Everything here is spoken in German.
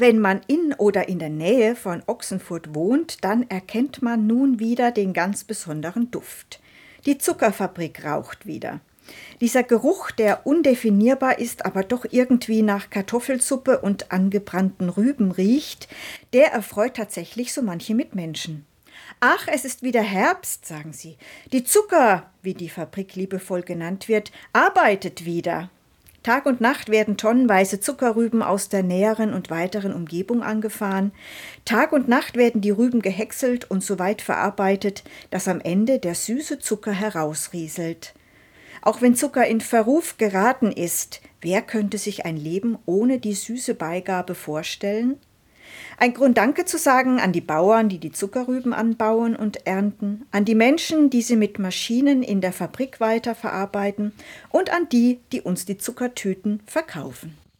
Wenn man in oder in der Nähe von Ochsenfurt wohnt, dann erkennt man nun wieder den ganz besonderen Duft. Die Zuckerfabrik raucht wieder. Dieser Geruch, der undefinierbar ist, aber doch irgendwie nach Kartoffelsuppe und angebrannten Rüben riecht, der erfreut tatsächlich so manche Mitmenschen. Ach, es ist wieder Herbst, sagen sie. Die Zucker, wie die Fabrik liebevoll genannt wird, arbeitet wieder. Tag und Nacht werden tonnenweise Zuckerrüben aus der näheren und weiteren Umgebung angefahren. Tag und Nacht werden die Rüben gehäckselt und so weit verarbeitet, dass am Ende der süße Zucker herausrieselt. Auch wenn Zucker in Verruf geraten ist, wer könnte sich ein Leben ohne die süße Beigabe vorstellen? Ein Grund Danke zu sagen an die Bauern, die die Zuckerrüben anbauen und ernten, an die Menschen, die sie mit Maschinen in der Fabrik weiterverarbeiten und an die, die uns die Zuckertüten verkaufen.